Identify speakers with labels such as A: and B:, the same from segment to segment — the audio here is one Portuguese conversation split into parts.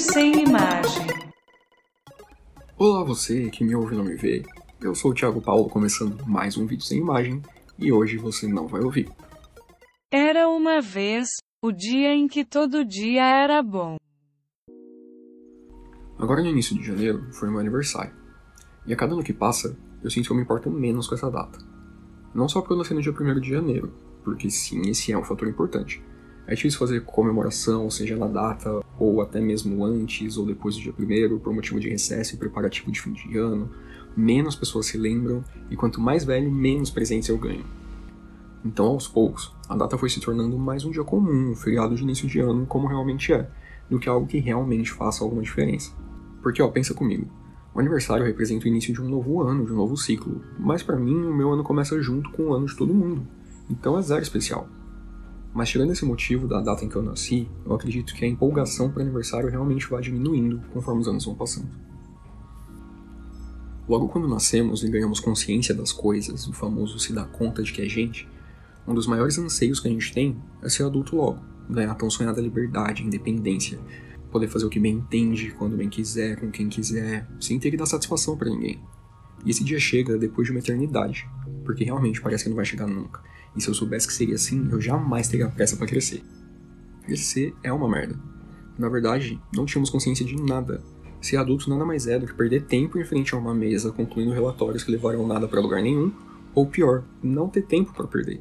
A: sem imagem.
B: Olá você que me ouve e não me vê. Eu sou o Thiago Paulo começando mais um vídeo sem imagem e hoje você não vai ouvir.
A: Era uma vez, o dia em que todo dia era bom.
B: Agora no início de janeiro foi meu aniversário. E a cada ano que passa, eu sinto que eu me importo menos com essa data. Não só porque eu nasci no dia 1 de janeiro, porque sim, esse é um fator importante. É difícil fazer comemoração, seja na data, ou até mesmo antes ou depois do dia 1 por motivo de recesso e preparativo de fim de ano. Menos pessoas se lembram, e quanto mais velho, menos presentes eu ganho. Então, aos poucos, a data foi se tornando mais um dia comum, um feriado de início de ano, como realmente é, do que algo que realmente faça alguma diferença. Porque, ó, pensa comigo. O aniversário representa o início de um novo ano, de um novo ciclo, mas para mim o meu ano começa junto com o ano de todo mundo. Então é zero especial. Mas tirando esse motivo da data em que eu nasci, eu acredito que a empolgação para aniversário realmente vai diminuindo conforme os anos vão passando. Logo quando nascemos e ganhamos consciência das coisas, o famoso se dar conta de que é gente, um dos maiores anseios que a gente tem é ser adulto logo, ganhar a tão sonhada liberdade, independência, poder fazer o que bem entende, quando bem quiser, com quem quiser, sem ter que dar satisfação para ninguém. E esse dia chega depois de uma eternidade, porque realmente parece que não vai chegar nunca. E se eu soubesse que seria assim, eu jamais teria pressa para crescer. Crescer é uma merda. Na verdade, não tínhamos consciência de nada. Ser adulto nada mais é do que perder tempo em frente a uma mesa concluindo relatórios que levarão nada para lugar nenhum, ou pior, não ter tempo para perder.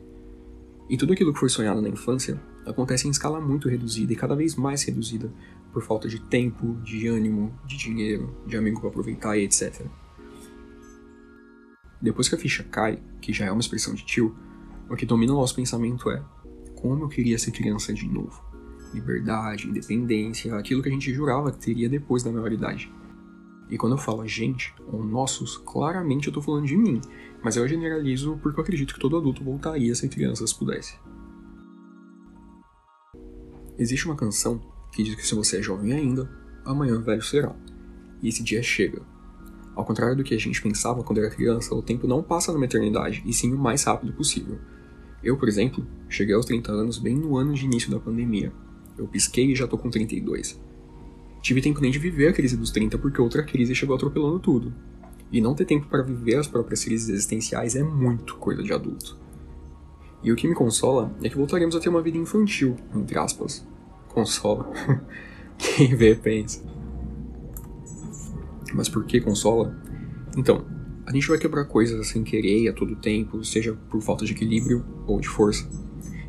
B: E tudo aquilo que foi sonhado na infância acontece em escala muito reduzida e cada vez mais reduzida por falta de tempo, de ânimo, de dinheiro, de amigo para aproveitar e etc. Depois que a ficha cai, que já é uma expressão de tio, o que domina o nosso pensamento é como eu queria ser criança de novo. Liberdade, independência, aquilo que a gente jurava que teria depois da maioridade. E quando eu falo gente, ou nossos, claramente eu tô falando de mim, mas eu generalizo porque eu acredito que todo adulto voltaria se a criança se pudesse. Existe uma canção que diz que se você é jovem ainda, amanhã velho será. E esse dia chega. Ao contrário do que a gente pensava quando era criança, o tempo não passa numa eternidade, e sim o mais rápido possível. Eu, por exemplo, cheguei aos 30 anos bem no ano de início da pandemia. Eu pisquei e já tô com 32. Tive tempo nem de viver a crise dos 30 porque outra crise chegou atropelando tudo. E não ter tempo para viver as próprias crises existenciais é muito coisa de adulto. E o que me consola é que voltaremos a ter uma vida infantil, entre aspas. Consola. Quem vê pensa. Mas por que consola? Então, a gente vai quebrar coisas sem querer a todo tempo, seja por falta de equilíbrio ou de força.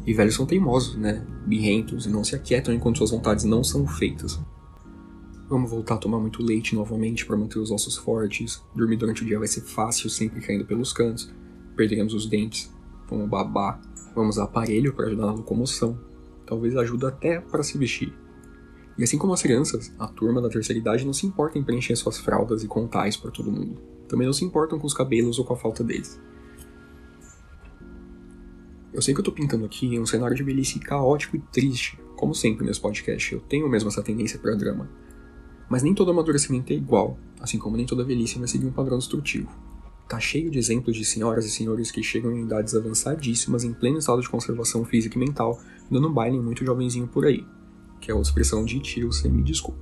B: E velhos são teimosos, né? Birrentos e não se aquietam enquanto suas vontades não são feitas. Vamos voltar a tomar muito leite novamente para manter os ossos fortes. Dormir durante o dia vai ser fácil, sempre caindo pelos cantos. Perderemos os dentes. Vamos babar. Vamos a aparelho para ajudar na locomoção. Talvez ajude até para se vestir. E assim como as crianças, a turma da terceira idade não se importa em preencher suas fraldas e contar isso para todo mundo também não se importam com os cabelos ou com a falta deles. Eu sei que eu tô pintando aqui um cenário de velhice caótico e triste, como sempre nesse podcast, eu tenho mesmo essa tendência para drama. Mas nem todo amadurecimento é igual, assim como nem toda velhice vai seguir um padrão destrutivo. Tá cheio de exemplos de senhoras e senhores que chegam em idades avançadíssimas em pleno estado de conservação física e mental, dando baile em muito jovenzinho por aí, que é a expressão de tio sem me desculpa.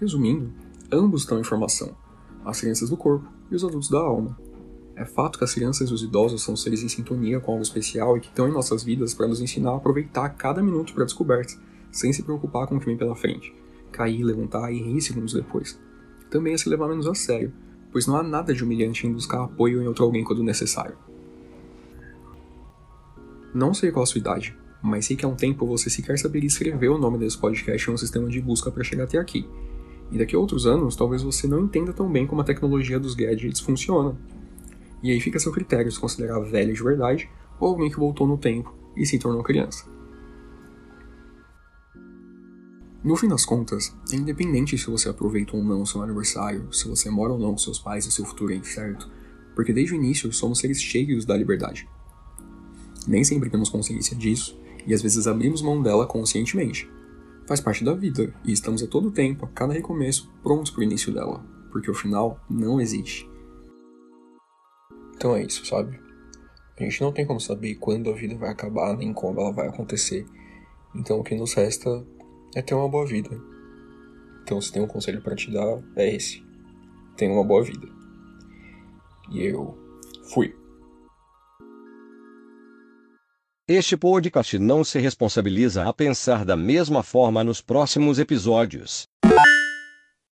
B: Resumindo, Ambos estão em formação, as crianças do corpo e os adultos da alma. É fato que as crianças e os idosos são seres em sintonia com algo especial e que estão em nossas vidas para nos ensinar a aproveitar cada minuto para descobertas, sem se preocupar com o que vem pela frente. Cair, levantar e rir segundos depois. Também é se levar menos a sério, pois não há nada de humilhante em buscar apoio em outro alguém quando necessário. Não sei qual a sua idade, mas sei que há um tempo você sequer saberia escrever o nome desse podcast em um sistema de busca para chegar até aqui e daqui a outros anos, talvez você não entenda tão bem como a tecnologia dos gadgets funciona. E aí fica a seu critério se considerar velho de verdade ou alguém que voltou no tempo e se tornou criança. No fim das contas, é independente se você aproveita ou não o seu aniversário, se você mora ou não com seus pais e seu futuro é incerto, porque desde o início somos seres cheios da liberdade. Nem sempre temos consciência disso, e às vezes abrimos mão dela conscientemente, faz parte da vida e estamos a todo tempo, a cada recomeço, prontos para o início dela, porque o final não existe. Então é isso, sabe? A gente não tem como saber quando a vida vai acabar nem como ela vai acontecer. Então o que nos resta é ter uma boa vida. Então, se tem um conselho para te dar, é esse. Tenha uma boa vida. E eu fui.
C: Este podcast não se responsabiliza a pensar da mesma forma nos próximos episódios.